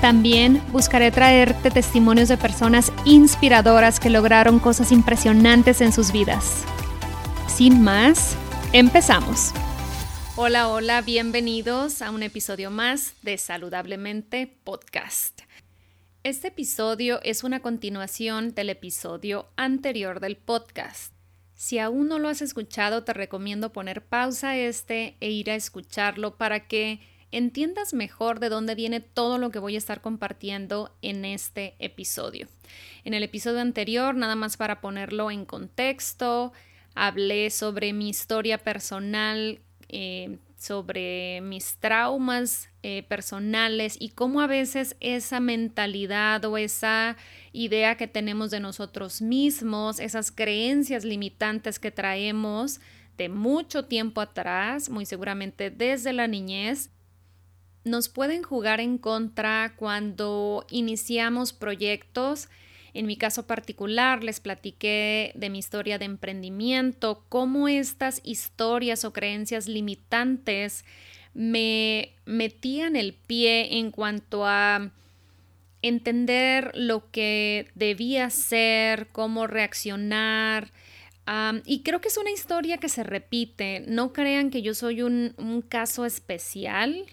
También buscaré traerte testimonios de personas inspiradoras que lograron cosas impresionantes en sus vidas. Sin más, empezamos. Hola, hola, bienvenidos a un episodio más de Saludablemente Podcast. Este episodio es una continuación del episodio anterior del podcast. Si aún no lo has escuchado, te recomiendo poner pausa a este e ir a escucharlo para que entiendas mejor de dónde viene todo lo que voy a estar compartiendo en este episodio. En el episodio anterior, nada más para ponerlo en contexto, hablé sobre mi historia personal, eh, sobre mis traumas eh, personales y cómo a veces esa mentalidad o esa idea que tenemos de nosotros mismos, esas creencias limitantes que traemos de mucho tiempo atrás, muy seguramente desde la niñez, nos pueden jugar en contra cuando iniciamos proyectos. En mi caso particular les platiqué de mi historia de emprendimiento, cómo estas historias o creencias limitantes me metían el pie en cuanto a entender lo que debía ser, cómo reaccionar. y creo que es una historia que se repite. No crean que yo soy un, un caso especial.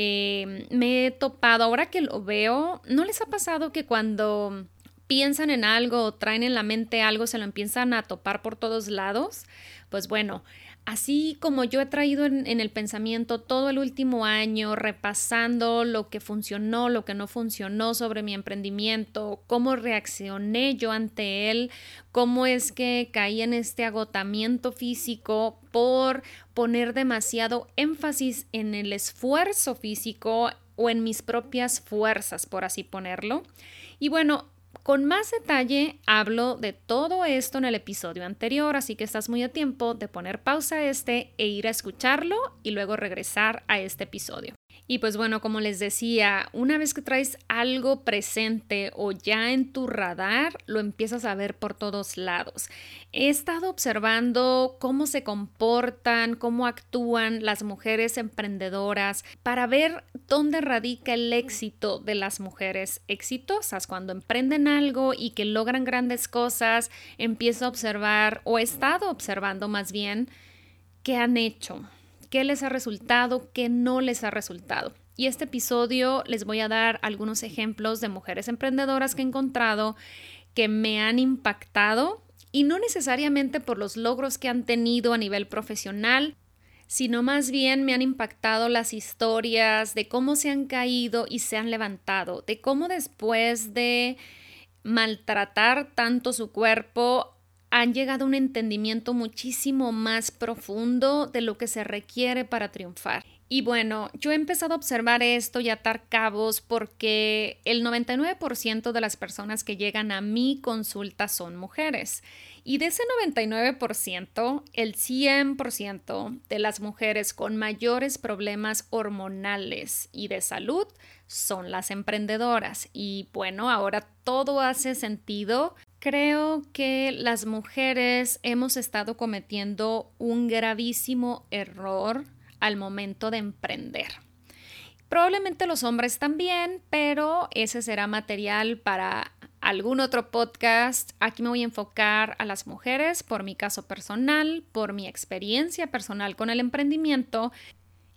Em, me he topado, ahora que lo veo, ¿no les ha pasado que cuando piensan en algo o traen en la mente algo se lo empiezan a topar por todos lados? Pues bueno, Así como yo he traído en, el pensamiento todo el último año, repasando lo que funcionó, lo que no funcionó sobre mi emprendimiento, cómo reaccioné yo ante él, cómo es que caí en este agotamiento físico por poner demasiado énfasis en el esfuerzo físico o en mis propias fuerzas, por así ponerlo. Y bueno, con más detalle hablo de todo esto en el episodio anterior, así que estás muy a tiempo de poner pausa a este e ir a escucharlo y luego regresar a este episodio. Y pues bueno, como les decía, una vez que traes algo presente o ya en tu radar, lo empiezas a ver por todos lados. He estado observando cómo se comportan, cómo actúan las mujeres emprendedoras para ver dónde radica el éxito de las mujeres exitosas. Cuando emprenden algo y que logran grandes cosas, empiezo a observar o he estado observando más bien qué han hecho qué les ha resultado, qué no les ha resultado. Y este episodio les voy a dar algunos ejemplos de mujeres emprendedoras que he encontrado que me han impactado y no necesariamente por los logros que han tenido a nivel profesional, sino más bien me han impactado las historias de cómo se han caído y se han levantado, de cómo después de maltratar tanto su cuerpo han llegado a un entendimiento muchísimo más profundo de lo que se requiere para triunfar. Y bueno, yo he empezado a observar esto y atar cabos porque el 99% de las personas que llegan a mi consulta son mujeres. Y de ese 99%, el 100% de las mujeres con mayores problemas hormonales y de salud son las emprendedoras. Y bueno, ahora todo hace sentido Creo que las mujeres hemos estado cometiendo un gravísimo error al momento de emprender. Probablemente los hombres también, pero ese será material para algún otro podcast. Aquí me voy a enfocar a las mujeres por mi caso personal, por mi experiencia personal con el emprendimiento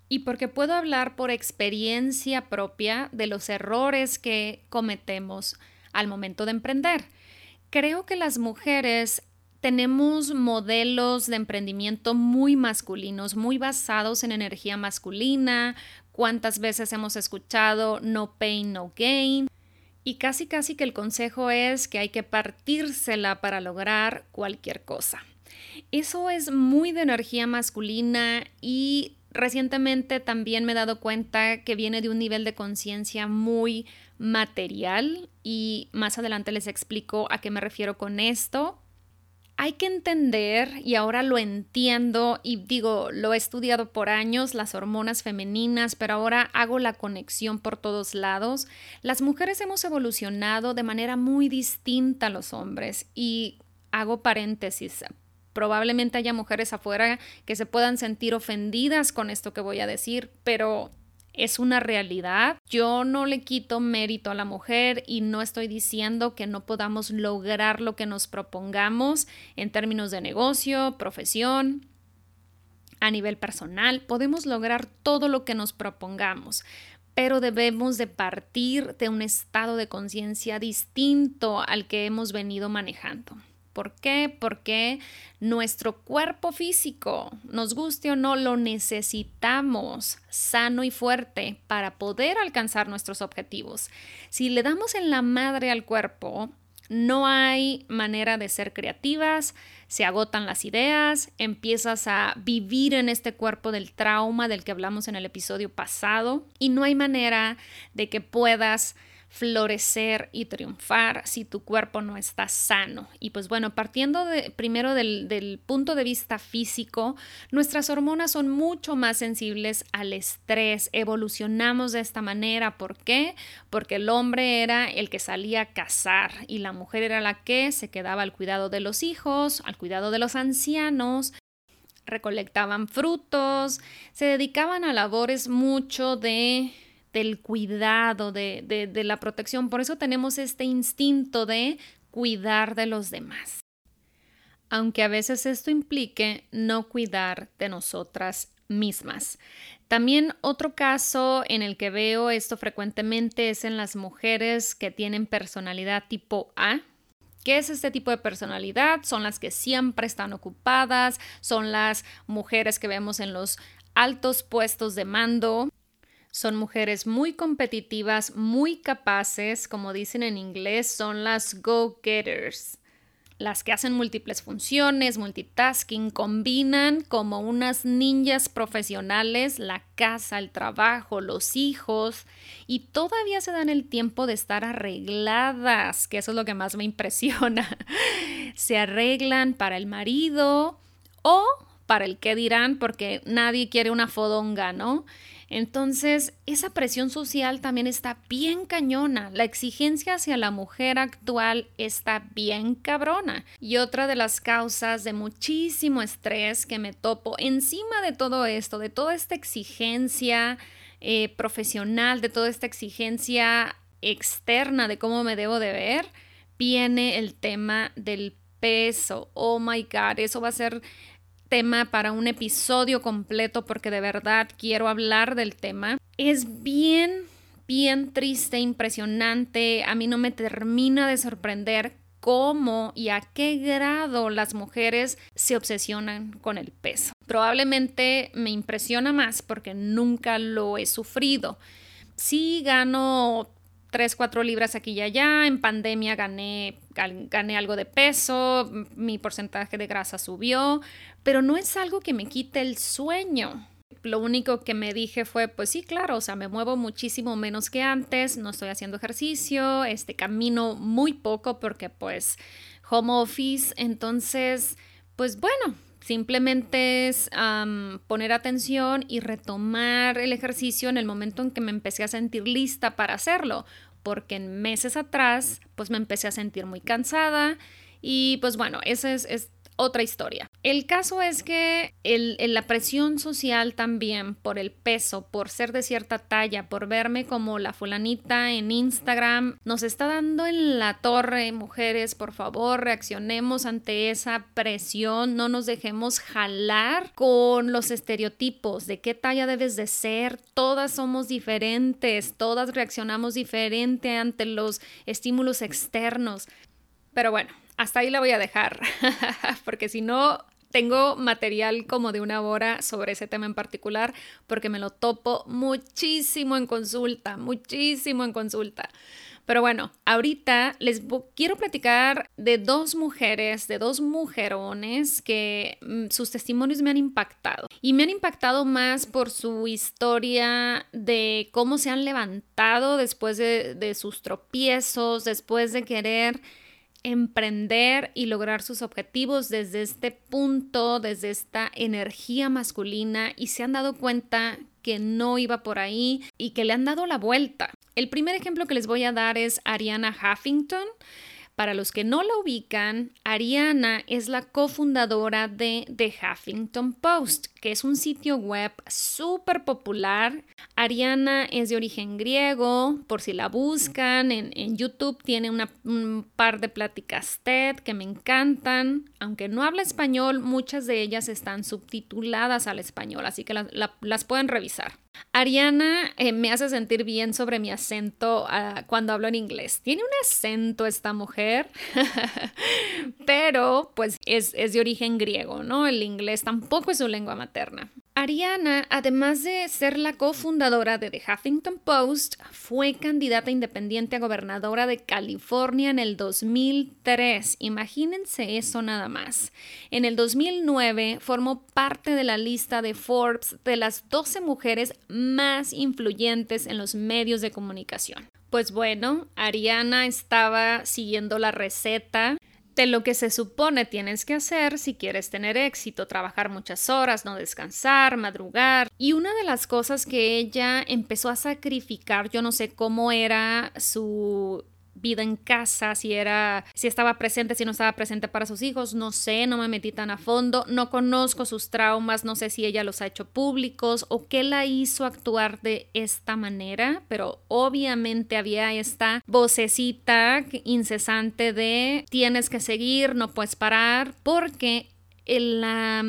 y porque puedo hablar por experiencia propia de los errores que cometemos al momento de emprender. Creo que las mujeres tenemos modelos de emprendimiento muy masculinos, muy basados en energía masculina. ¿Cuántas veces hemos escuchado no pain, no gain? Y casi casi que el consejo es que hay que partírsela para lograr cualquier cosa. Eso es muy de energía masculina y recientemente también me he dado cuenta que viene de un nivel de conciencia muy material y más adelante les explico a qué me refiero con esto. Hay que entender, y ahora lo entiendo, y digo, lo he estudiado por años, las hormonas femeninas, pero ahora hago la conexión por todos lados. Las mujeres hemos evolucionado de manera muy distinta a los hombres, y hago paréntesis, probablemente haya mujeres afuera que se puedan sentir ofendidas con esto que voy a decir, pero es una realidad. Yo no le quito mérito a la mujer y no estoy diciendo que no podamos lograr lo que nos propongamos en términos de negocio, profesión, a nivel personal. Podemos lograr todo lo que nos propongamos, pero debemos de partir de un estado de conciencia distinto al que hemos venido manejando. ¿Por qué? Porque nuestro cuerpo físico, nos guste o no, lo necesitamos sano y fuerte para poder alcanzar nuestros objetivos. Si le damos en la madre al cuerpo, no hay manera de ser creativas, se agotan las ideas, empiezas a vivir en este cuerpo del trauma del que hablamos en el episodio pasado y no hay manera de que puedas florecer y triunfar si tu cuerpo no está sano. Y pues bueno, partiendo de, primero del, del punto de vista físico, nuestras hormonas son mucho más sensibles al estrés. Evolucionamos de esta manera. ¿Por qué? Porque el hombre era el que salía a cazar y la mujer era la que se quedaba al cuidado de los hijos, al cuidado de los ancianos recolectaban frutos, se dedicaban a labores mucho de del cuidado, de, de, la protección. Por eso tenemos este instinto de cuidar de los demás. Aunque a veces esto implique no cuidar de nosotras mismas. También otro caso en el que veo esto frecuentemente es en las mujeres que tienen personalidad tipo A. ¿Qué es este tipo de personalidad? Son las que siempre están ocupadas, son las mujeres que vemos en los altos puestos de mando, son mujeres muy competitivas, muy capaces, como dicen en inglés, son las go-getters. Las que hacen múltiples funciones, multitasking, combinan como unas ninjas profesionales la casa, el trabajo, los hijos y todavía se dan el tiempo de estar arregladas, que eso es lo que más me impresiona. se arreglan para el marido o para el que dirán, porque nadie quiere una fodonga, ¿no? Entonces, esa presión social también está bien cañona. La exigencia hacia la mujer actual está bien cabrona. Y otra de las causas de muchísimo estrés que me topo encima de todo esto, de toda esta exigencia eh, profesional, de toda esta exigencia externa de cómo me debo de ver, viene el tema del peso. Oh my God, eso va a ser tema para un episodio completo porque de verdad quiero hablar del tema. Es bien, bien triste, impresionante. A mí no me termina de sorprender cómo y a qué grado las mujeres se obsesionan con el peso. Probablemente me impresiona más porque nunca lo he sufrido. Sí gano 3, 4 libras aquí y allá. En pandemia gané, gané algo de peso, mi porcentaje de grasa subió, pero no es algo que me quite el sueño. Lo único que me dije fue, pues sí, claro, o sea, me muevo muchísimo menos que antes, no estoy haciendo ejercicio, este camino muy poco porque pues home office, entonces, pues bueno, Simplemente es poner atención y retomar el ejercicio en el momento en que me empecé a sentir lista para hacerlo, porque en meses atrás pues me empecé a sentir muy cansada y pues bueno, ese es, es otra historia. El caso es que la presión social también por el peso, por ser de cierta talla, por verme como la fulanita en Instagram, nos está dando en la torre, mujeres, por favor, reaccionemos ante esa presión, no nos dejemos jalar con los estereotipos de qué talla debes de ser, todas somos diferentes, todas reaccionamos diferente ante los estímulos externos. Pero bueno, hasta ahí la voy a dejar, porque si no, tengo material como de una hora sobre ese tema en particular, porque me lo topo muchísimo en consulta, muchísimo en consulta. Pero bueno, ahorita les quiero platicar de dos mujeres, de dos mujerones que mm, sus testimonios me han impactado. Y me han impactado más por su historia de cómo se han levantado después de, de sus tropiezos, después de querer emprender y lograr sus objetivos desde este punto, desde esta energía masculina y se han dado cuenta que no iba por ahí y que le han dado la vuelta. El primer ejemplo que les voy a dar es Ariana Huffington. Para los que no la ubican, Ariana es la cofundadora de The Huffington Post, que es un sitio web súper popular. Ariana es de origen griego, por si la buscan, en, YouTube tiene un par de pláticas TED que me encantan. Aunque no habla español, muchas de ellas están subtituladas al español, así que las pueden revisar. Ariana eh, me hace sentir bien sobre mi acento ah, cuando hablo en inglés. Tiene un acento esta mujer, pero pues es, es de origen griego, ¿no? El inglés tampoco es su lengua materna. Ariana, además de ser la cofundadora de The Huffington Post, fue candidata independiente a gobernadora de California en el 2003. Imagínense eso nada más. En el 2009 formó parte de la lista de Forbes de las 12 mujeres más influyentes en los medios de comunicación. Pues bueno, Ariana estaba siguiendo la receta de lo que se supone tienes que hacer si quieres tener éxito, trabajar muchas horas, no descansar, madrugar. Y una de las cosas que ella empezó a sacrificar, yo no sé cómo era su vida en casa, si era, si estaba presente, si no estaba presente para sus hijos, no sé, no me metí tan a fondo, no conozco sus traumas, no sé si ella los ha hecho públicos o qué la hizo actuar de esta manera, pero obviamente había esta vocecita incesante de tienes que seguir, no puedes parar, porque la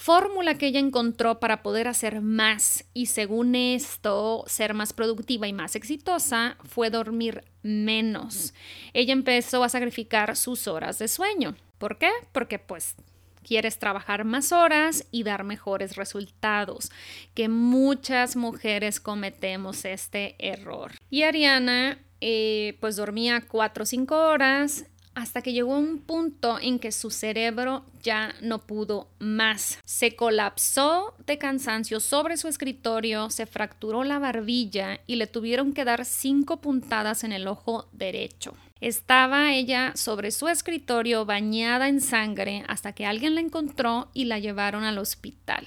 fórmula que ella encontró para poder hacer más y según esto ser más productiva y más exitosa fue dormir menos. Ella empezó a sacrificar sus horas de sueño. ¿Por qué? Porque pues quieres trabajar más horas y dar mejores resultados, que muchas mujeres cometemos este error. Y Ariana eh, pues dormía 4 o 5 horas hasta que llegó un punto en que su cerebro ya no pudo más. Se colapsó de cansancio sobre su escritorio, se fracturó la barbilla y le tuvieron que dar cinco puntadas en el ojo derecho. Estaba ella sobre su escritorio bañada en sangre hasta que alguien la encontró y la llevaron al hospital.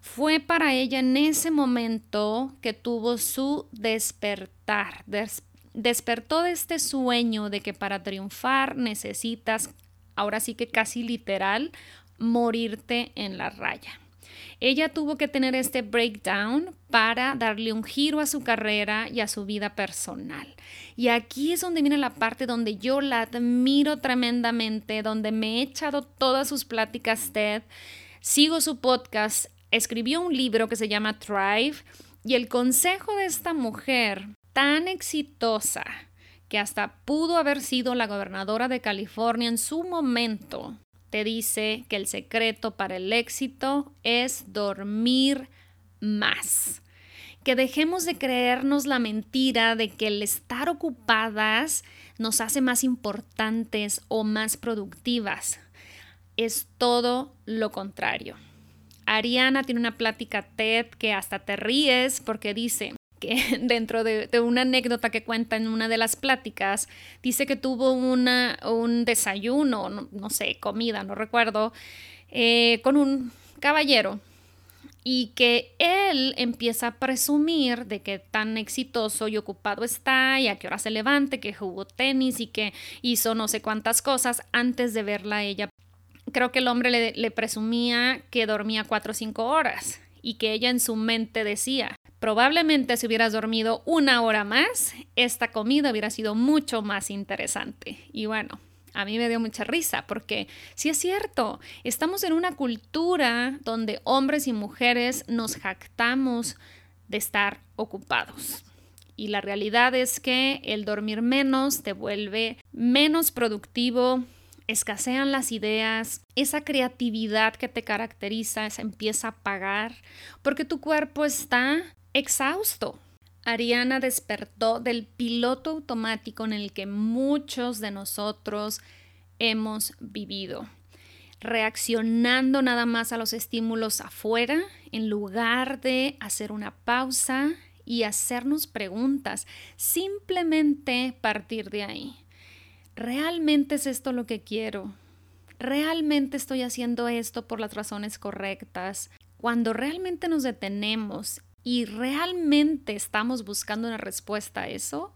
Fue para ella en ese momento que tuvo su despertar, despertó de este sueño de que para triunfar necesitas, ahora sí que casi literal, morirte en la raya. Ella tuvo que tener este breakdown para darle un giro a su carrera y a su vida personal. Y aquí es donde viene la parte donde yo la admiro tremendamente, donde me he echado todas sus pláticas TED, sigo su podcast, escribió un libro que se llama Thrive y el consejo de esta mujer tan exitosa que hasta pudo haber sido la gobernadora de California en su momento, te dice que el secreto para el éxito es dormir más. Que dejemos de creernos la mentira de que el estar ocupadas nos hace más importantes o más productivas. Es todo lo contrario. Ariana tiene una plática TED que hasta te ríes porque dice, que dentro de, una anécdota que cuenta en una de las pláticas, dice que tuvo un desayuno, no, sé, comida, no recuerdo, eh, con un caballero y que él empieza a presumir de que tan exitoso y ocupado está y a qué hora se levante, que jugó tenis y que hizo no sé cuántas cosas antes de verla a ella. Creo que el hombre le presumía que dormía cuatro o cinco horas y que ella en su mente decía, Probablemente si hubieras dormido una hora más, esta comida hubiera sido mucho más interesante. Y bueno, a mí me dio mucha risa porque sí es cierto, estamos en una cultura donde hombres y mujeres nos jactamos de estar ocupados. Y la realidad es que el dormir menos te vuelve menos productivo, escasean las ideas, esa creatividad que te caracteriza se empieza a apagar porque tu cuerpo está exhausto. Ariana despertó del piloto automático en el que muchos de nosotros hemos vivido, reaccionando nada más a los estímulos afuera en lugar de hacer una pausa y hacernos preguntas, simplemente partir de ahí. ¿Realmente es esto lo que quiero? ¿Realmente estoy haciendo esto por las razones correctas? Cuando realmente nos detenemos y realmente estamos buscando una respuesta a eso,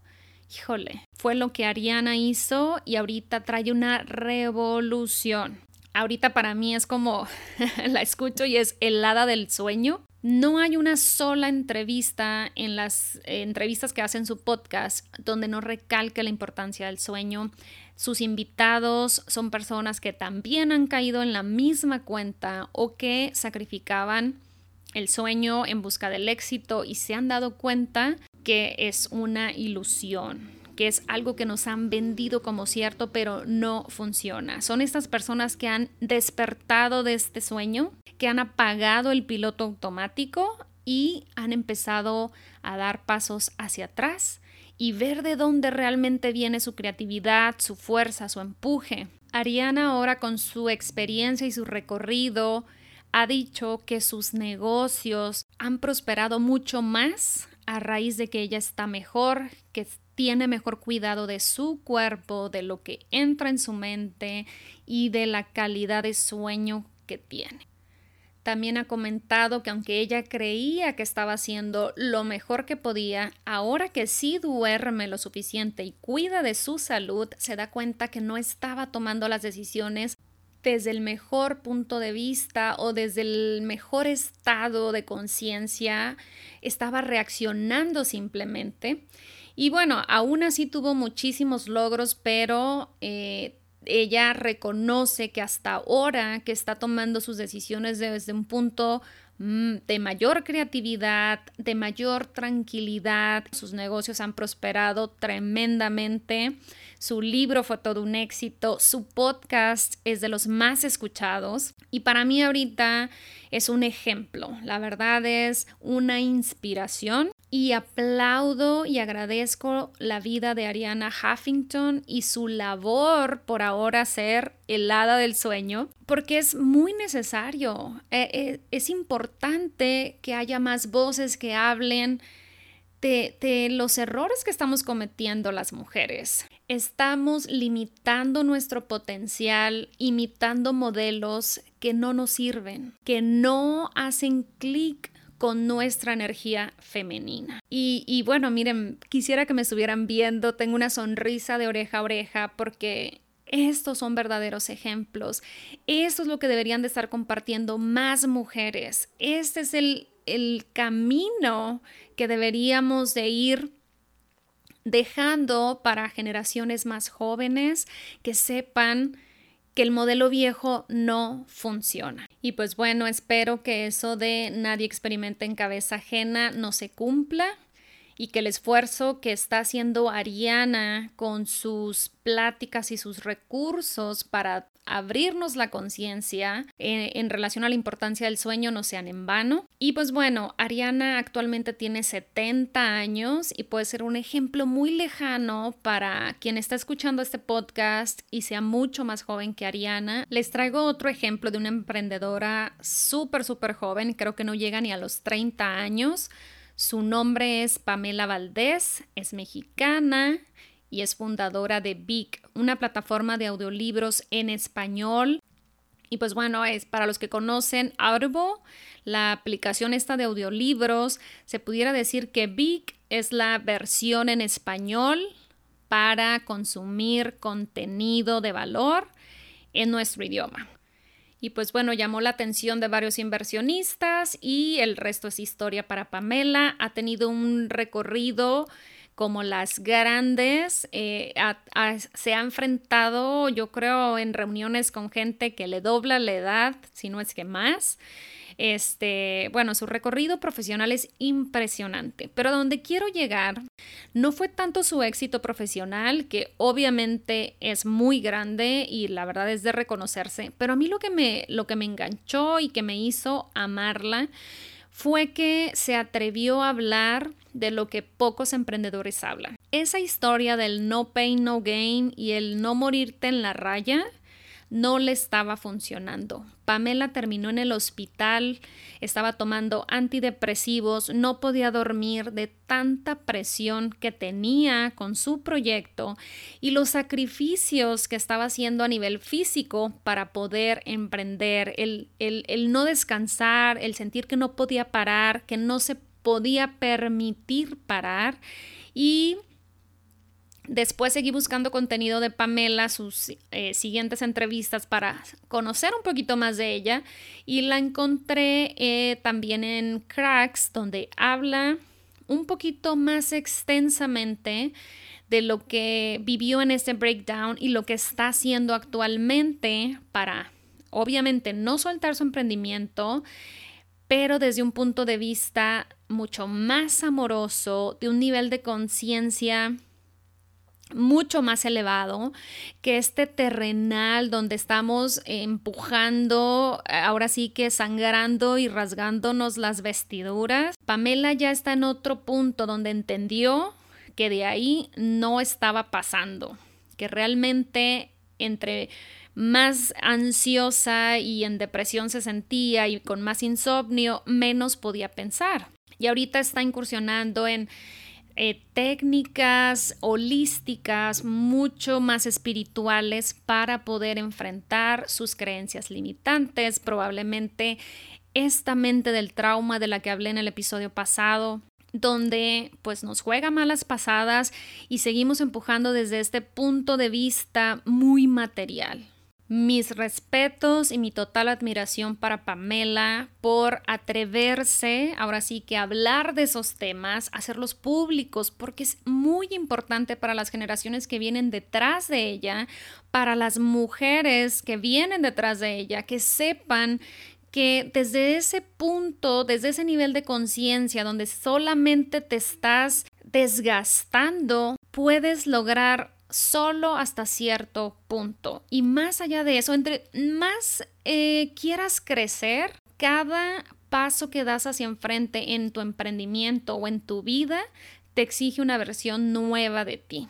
híjole, fue lo que Ariana hizo y ahorita trae una revolución. Ahorita para mí es como la escucho y es helada del sueño. No hay una sola entrevista en las entrevistas que hacen su podcast donde no recalque la importancia del sueño. Sus invitados son personas que también han caído en la misma cuenta o que sacrificaban el sueño en busca del éxito y se han dado cuenta que es una ilusión, que es algo que nos han vendido como cierto, pero no funciona. Son estas personas que han despertado de este sueño, que han apagado el piloto automático y han empezado a dar pasos hacia atrás y ver de dónde realmente viene su creatividad, su fuerza, su empuje. Ariana ahora con su experiencia y su recorrido ha dicho que sus negocios han prosperado mucho más a raíz de que ella está mejor, que tiene mejor cuidado de su cuerpo, de lo que entra en su mente y de la calidad de sueño que tiene. También ha comentado que aunque ella creía que estaba haciendo lo mejor que podía, ahora que sí duerme lo suficiente y cuida de su salud, se da cuenta que no estaba tomando las decisiones desde el mejor punto de vista o desde el mejor estado de conciencia, estaba reaccionando simplemente. Y bueno, aún así tuvo muchísimos logros, pero eh, ella reconoce que hasta ahora que está tomando sus decisiones desde un punto de mayor creatividad, de mayor tranquilidad, sus negocios han prosperado tremendamente. Su libro fue todo un éxito, su podcast es de los más escuchados. Y para mí ahorita es un ejemplo, la verdad es una inspiración y aplaudo y agradezco la vida de Ariana Huffington y su labor por ahora ser el hada del sueño, porque es muy necesario, eh, eh, es importante que haya más voces que hablen de, los errores que estamos cometiendo las mujeres. Estamos limitando nuestro potencial, imitando modelos que no nos sirven, que no hacen clic con nuestra energía femenina. Y, bueno, miren, quisiera que me estuvieran viendo, tengo una sonrisa de oreja a oreja porque estos son verdaderos ejemplos. Esto es lo que deberían de estar compartiendo más mujeres. Este es el, el camino que deberíamos de ir dejando para generaciones más jóvenes que sepan que el modelo viejo no funciona. Y pues bueno, espero que eso de nadie experimente en cabeza ajena no se cumpla y que el esfuerzo que está haciendo Ariana con sus pláticas y sus recursos para abrirnos la conciencia eh, en, relación a la importancia del sueño no sean en vano. Y pues bueno, Ariana actualmente tiene 70 años y puede ser un ejemplo muy lejano para quien está escuchando este podcast y sea mucho más joven que Ariana. Les traigo otro ejemplo de una emprendedora súper, súper joven, creo que no llega ni a los 30 años. Su nombre es Pamela Valdés, es mexicana y es fundadora de Big, una plataforma de audiolibros en español. Y pues bueno, es para los que conocen Audible, la aplicación esta de audiolibros, se pudiera decir que Big es la versión en español para consumir contenido de valor en nuestro idioma. Y pues bueno, llamó la atención de varios inversionistas y el resto es historia para Pamela. Ha tenido un recorrido como las grandes, eh, se ha enfrentado, yo creo, en reuniones con gente que le dobla la edad, si no es que más. Este, bueno, su recorrido profesional es impresionante, pero donde quiero llegar no fue tanto su éxito profesional, que obviamente es muy grande y la verdad es de reconocerse, pero a mí lo que me, lo que me enganchó y que me hizo amarla fue que se atrevió a hablar de lo que pocos emprendedores hablan. Esa historia del no pain, no gain y el no morirte en la raya no le estaba funcionando. Pamela terminó en el hospital, estaba tomando antidepresivos, no podía dormir de tanta presión que tenía con su proyecto y los sacrificios que estaba haciendo a nivel físico para poder emprender, el, el, el no descansar, el sentir que no podía parar, que no se podía permitir parar y Después seguí buscando contenido de Pamela, sus eh, siguientes entrevistas para conocer un poquito más de ella y la encontré eh, también en Cracks, donde habla un poquito más extensamente de lo que vivió en este breakdown y lo que está haciendo actualmente para, obviamente, no soltar su emprendimiento, pero desde un punto de vista mucho más amoroso, de un nivel de conciencia mucho más elevado que este terrenal donde estamos empujando, ahora sí que sangrando y rasgándonos las vestiduras. Pamela ya está en otro punto donde entendió que de ahí no estaba pasando, que realmente entre más ansiosa y en depresión se sentía y con más insomnio, menos podía pensar. Y ahorita está incursionando en eh, técnicas holísticas mucho más espirituales para poder enfrentar sus creencias limitantes, probablemente esta mente del trauma de la que hablé en el episodio pasado, donde pues nos juega malas pasadas y seguimos empujando desde este punto de vista muy material. Mis respetos y mi total admiración para Pamela por atreverse, ahora sí que hablar de esos temas, hacerlos públicos, porque es muy importante para las generaciones que vienen detrás de ella, para las mujeres que vienen detrás de ella, que sepan que desde ese punto, desde ese nivel de conciencia donde solamente te estás desgastando, puedes lograr solo hasta cierto punto. Y más allá de eso, entre más eh, quieras crecer, cada paso que das hacia enfrente en tu emprendimiento o en tu vida te exige una versión nueva de ti.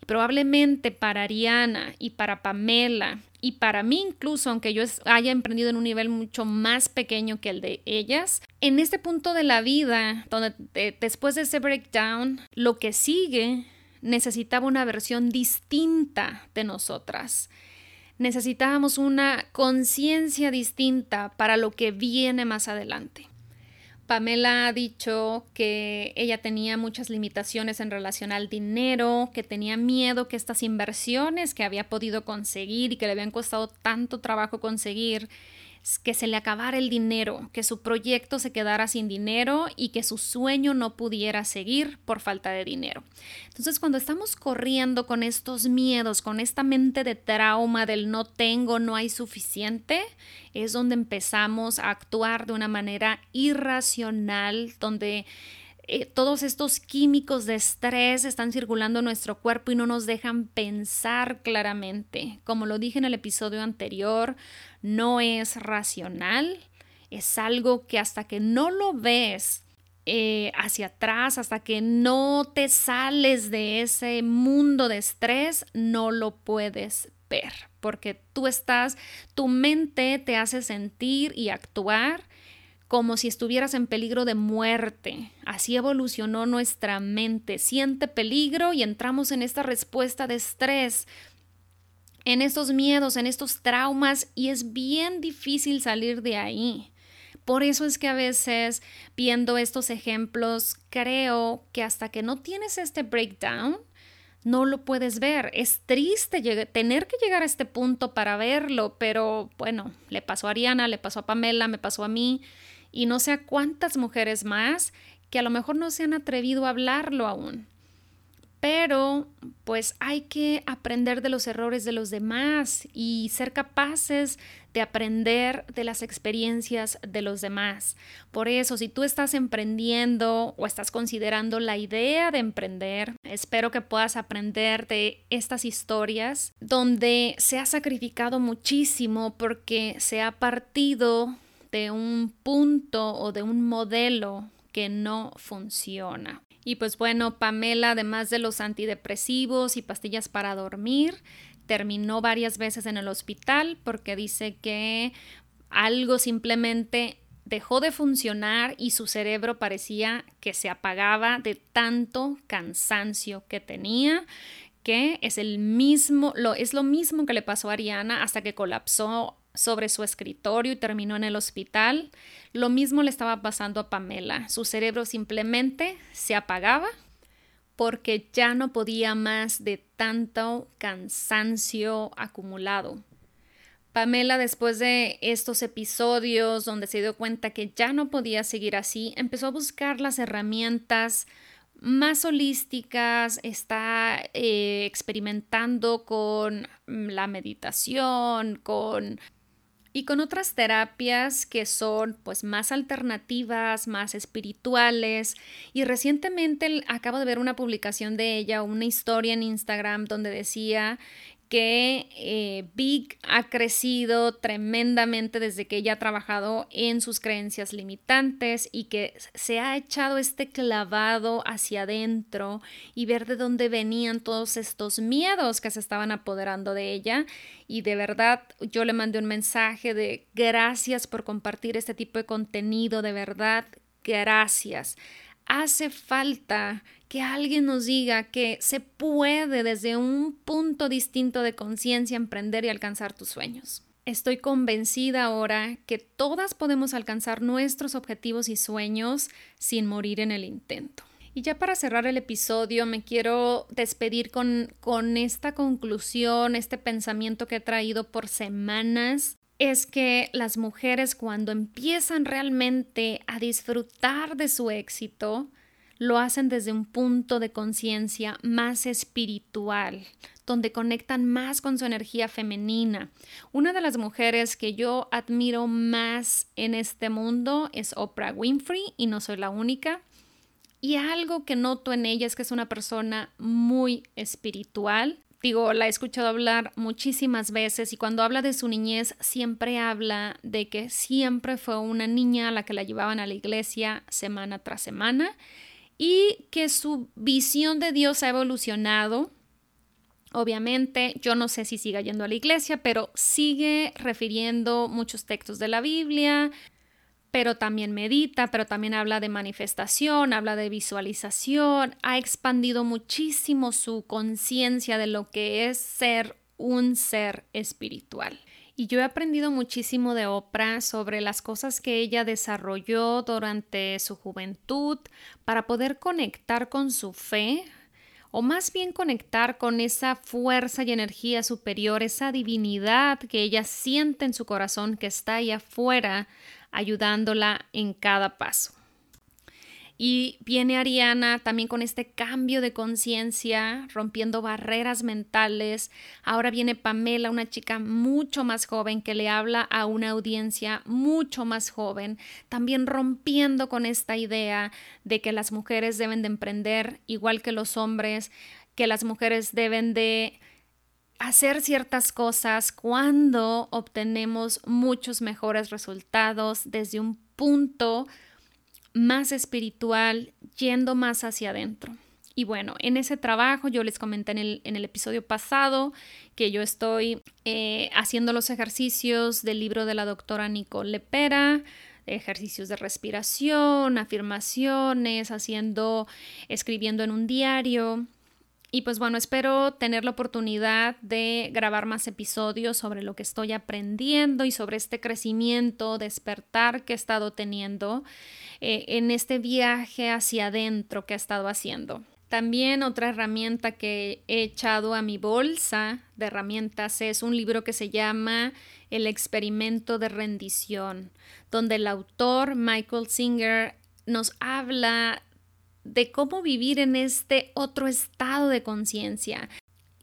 Y probablemente para Ariana y para Pamela y para mí incluso, aunque yo haya emprendido en un nivel mucho más pequeño que el de ellas, en este punto de la vida, donde después de ese breakdown, lo que sigue necesitaba una versión distinta de nosotras. Necesitábamos una conciencia distinta para lo que viene más adelante. Pamela ha dicho que ella tenía muchas limitaciones en relación al dinero, que tenía miedo que estas inversiones que había podido conseguir y que le habían costado tanto trabajo conseguir, que se le acabara el dinero, que su proyecto se quedara sin dinero y que su sueño no pudiera seguir por falta de dinero. Entonces, cuando estamos corriendo con estos miedos, con esta mente de trauma del no tengo, no hay suficiente, es donde empezamos a actuar de una manera irracional, donde eh, todos estos químicos de estrés están circulando en nuestro cuerpo y no nos dejan pensar claramente. Como lo dije en el episodio anterior, no es racional, es algo que hasta que no lo ves eh, hacia atrás, hasta que no te sales de ese mundo de estrés, no lo puedes ver, porque tú estás, tu mente te hace sentir y actuar como si estuvieras en peligro de muerte. Así evolucionó nuestra mente. Siente peligro y entramos en esta respuesta de estrés, en estos miedos, en estos traumas y es bien difícil salir de ahí. Por eso es que a veces viendo estos ejemplos creo que hasta que no tienes este breakdown, no lo puedes ver. Es triste tener que llegar a este punto para verlo, pero bueno, le pasó a Ariana, le pasó a Pamela, me pasó a mí y no sé a cuántas mujeres más que a lo mejor no se han atrevido a hablarlo aún. pero pues hay que aprender de los errores de los demás y ser capaces de aprender de las experiencias de los demás. Por eso, si tú estás emprendiendo o estás considerando la idea de emprender, espero que puedas aprender de estas historias donde se ha sacrificado muchísimo porque se ha partido de un punto o de un modelo que no funciona. Y pues bueno, Pamela, además de los antidepresivos y pastillas para dormir, terminó varias veces en el hospital porque dice que algo simplemente dejó de funcionar y su cerebro parecía que se apagaba de tanto cansancio que tenía que es el mismo lo es lo mismo que le pasó a Ariana hasta que colapsó sobre su escritorio y terminó en el hospital. Lo mismo le estaba pasando a Pamela. Su cerebro simplemente se apagaba porque ya no podía más de tanto cansancio acumulado. Pamela, después de estos episodios donde se dio cuenta que ya no podía seguir así, empezó a buscar las herramientas más holísticas, está eh, experimentando con la meditación, con y con otras terapias que son pues más alternativas, más espirituales. Y recientemente acabo de ver una publicación de ella, una historia en Instagram donde decía que eh, Big ha crecido tremendamente desde que ella ha trabajado en sus creencias limitantes y que se ha echado este clavado hacia adentro y ver de dónde venían todos estos miedos que se estaban apoderando de ella. Y de verdad yo le mandé un mensaje de gracias por compartir este tipo de contenido, de verdad, gracias. Hace falta que alguien nos diga que se puede desde un punto distinto de conciencia emprender y alcanzar tus sueños. Estoy convencida ahora que todas podemos alcanzar nuestros objetivos y sueños sin morir en el intento. Y ya para cerrar el episodio me quiero despedir con, con esta conclusión, este pensamiento que he traído por semanas es que las mujeres cuando empiezan realmente a disfrutar de su éxito, lo hacen desde un punto de conciencia más espiritual, donde conectan más con su energía femenina. Una de las mujeres que yo admiro más en este mundo es Oprah Winfrey y no soy la única. Y algo que noto en ella es que es una persona muy espiritual. Digo, la he escuchado hablar muchísimas veces y cuando habla de su niñez siempre habla de que siempre fue una niña a la que la llevaban a la iglesia semana tras semana y que su visión de Dios ha evolucionado. Obviamente, yo no sé si siga yendo a la iglesia, pero sigue refiriendo muchos textos de la Biblia, pero también medita, pero también habla de manifestación, habla de visualización, ha expandido muchísimo su conciencia de lo que es ser un ser espiritual. Y yo he aprendido muchísimo de Oprah sobre las cosas que ella desarrolló durante su juventud para poder conectar con su fe, o más bien conectar con esa fuerza y energía superior, esa divinidad que ella siente en su corazón que está ahí afuera ayudándola en cada paso. Y viene Ariana también con este cambio de conciencia, rompiendo barreras mentales. Ahora viene Pamela, una chica mucho más joven que le habla a una audiencia mucho más joven, también rompiendo con esta idea de que las mujeres deben de emprender igual que los hombres, que las mujeres deben de hacer ciertas cosas cuando obtenemos muchos mejores resultados desde un punto más espiritual, yendo más hacia adentro. Y bueno, en ese trabajo yo les comenté en el, episodio pasado que yo estoy eh, haciendo los ejercicios del libro de la doctora Nicole Lepera, ejercicios de respiración, afirmaciones, haciendo, escribiendo en un diario. Y pues bueno, espero tener la oportunidad de grabar más episodios sobre lo que estoy aprendiendo y sobre este crecimiento, despertar que he estado teniendo eh, en este viaje hacia adentro que he estado haciendo. También otra herramienta que he echado a mi bolsa de herramientas es un libro que se llama El experimento de rendición, donde el autor Michael Singer nos habla de cómo vivir en este otro estado de conciencia.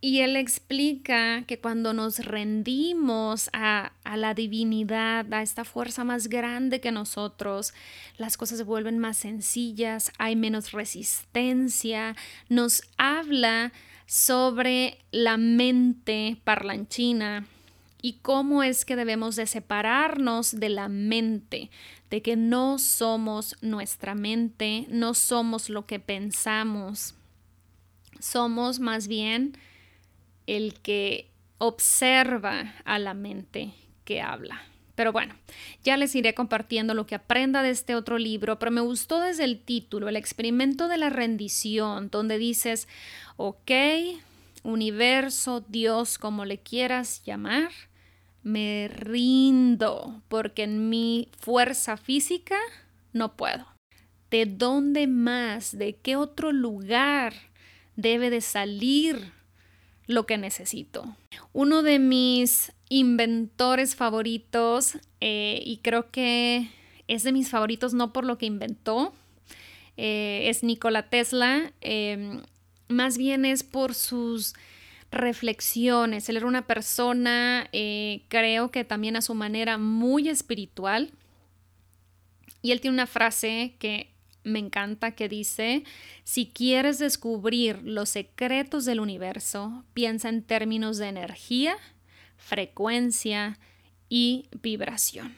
Y él explica que cuando nos rendimos a, a, la divinidad, a esta fuerza más grande que nosotros, las cosas se vuelven más sencillas, hay menos resistencia, nos habla sobre la mente parlanchina y cómo es que debemos de separarnos de la mente, de que no somos nuestra mente, no somos lo que pensamos, somos más bien el que observa a la mente que habla. Pero bueno, ya les iré compartiendo lo que aprenda de este otro libro, pero me gustó desde el título, el experimento de la rendición, donde dices, ok, universo, Dios, como le quieras llamar, me rindo porque en mi fuerza física no puedo. ¿De dónde más, de qué otro lugar debe de salir lo que necesito? Uno de mis inventores favoritos, eh, y creo que es de mis favoritos no por lo que inventó, eh, es Nikola Tesla, em, más bien es por sus reflexiones. Él era una persona, eh, creo que también a su manera, muy espiritual. Y él tiene una frase que me encanta que dice, si quieres descubrir los secretos del universo, piensa en términos de energía, frecuencia y vibración.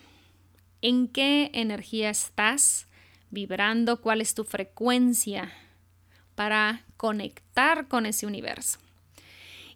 ¿En qué energía estás vibrando? ¿Cuál es tu frecuencia para conectar con ese universo?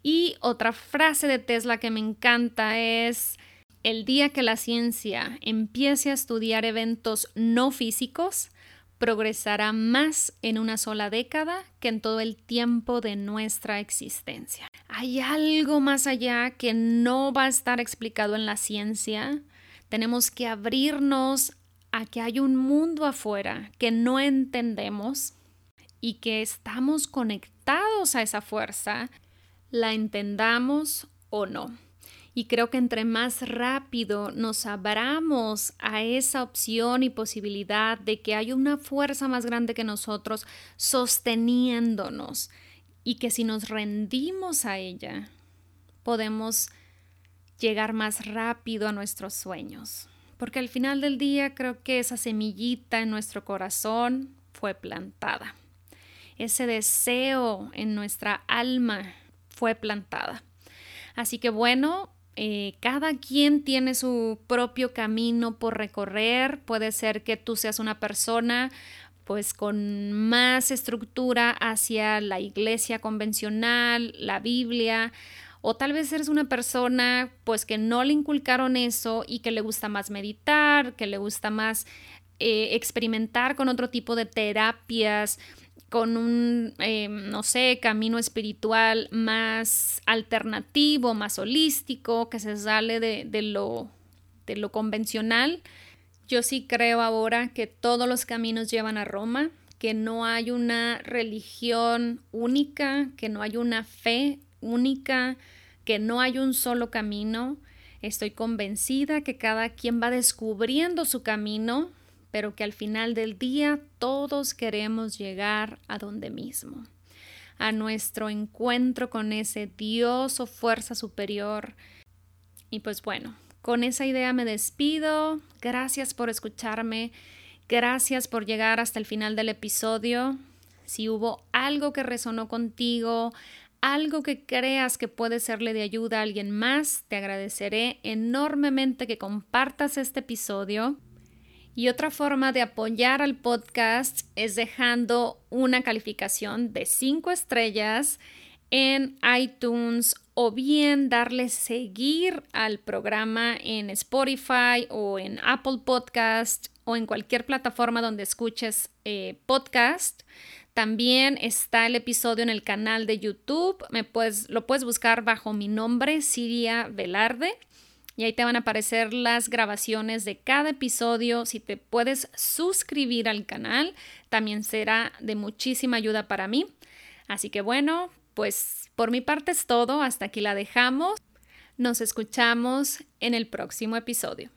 Y otra frase de Tesla que me encanta es, el día que la ciencia empiece a estudiar eventos no físicos, progresará más en una sola década que en todo el tiempo de nuestra existencia. Hay algo más allá que no va a estar explicado en la ciencia. Tenemos que abrirnos a que hay un mundo afuera que no entendemos y que estamos conectados a esa fuerza la entendamos o no. Y creo que entre más rápido nos abramos a esa opción y posibilidad de que hay una fuerza más grande que nosotros sosteniéndonos y que si nos rendimos a ella, podemos llegar más rápido a nuestros sueños. Porque al final del día creo que esa semillita en nuestro corazón fue plantada. Ese deseo en nuestra alma fue plantada. Así que bueno, eh, cada quien tiene su propio camino por recorrer. Puede ser que tú seas una persona pues con más estructura hacia la iglesia convencional, la Biblia, o tal vez eres una persona pues que no le inculcaron eso y que le gusta más meditar, que le gusta más eh, experimentar con otro tipo de terapias, con un, eh, no sé, camino espiritual más alternativo, más holístico, que se sale de, de, lo, de lo convencional. Yo sí creo ahora que todos los caminos llevan a Roma, que no hay una religión única, que no hay una fe única, que no hay un solo camino. Estoy convencida que cada quien va descubriendo su camino pero que al final del día todos queremos llegar a donde mismo, a nuestro encuentro con ese Dios o fuerza superior. Y pues bueno, con esa idea me despido. Gracias por escucharme. Gracias por llegar hasta el final del episodio. Si hubo algo que resonó contigo, algo que creas que puede serle de ayuda a alguien más, te agradeceré enormemente que compartas este episodio. Y otra forma de apoyar al podcast es dejando una calificación de 5 estrellas en iTunes o bien darle seguir al programa en Spotify o en Apple Podcast o en cualquier plataforma donde escuches eh, podcast. También está el episodio en el canal de YouTube. Me lo puedes buscar bajo mi nombre, Siria Velarde y ahí te van a aparecer las grabaciones de cada episodio. Si te puedes suscribir al canal, también será de muchísima ayuda para mí. Así que bueno, pues por mi parte es todo. Hasta aquí la dejamos. Nos escuchamos en el próximo episodio.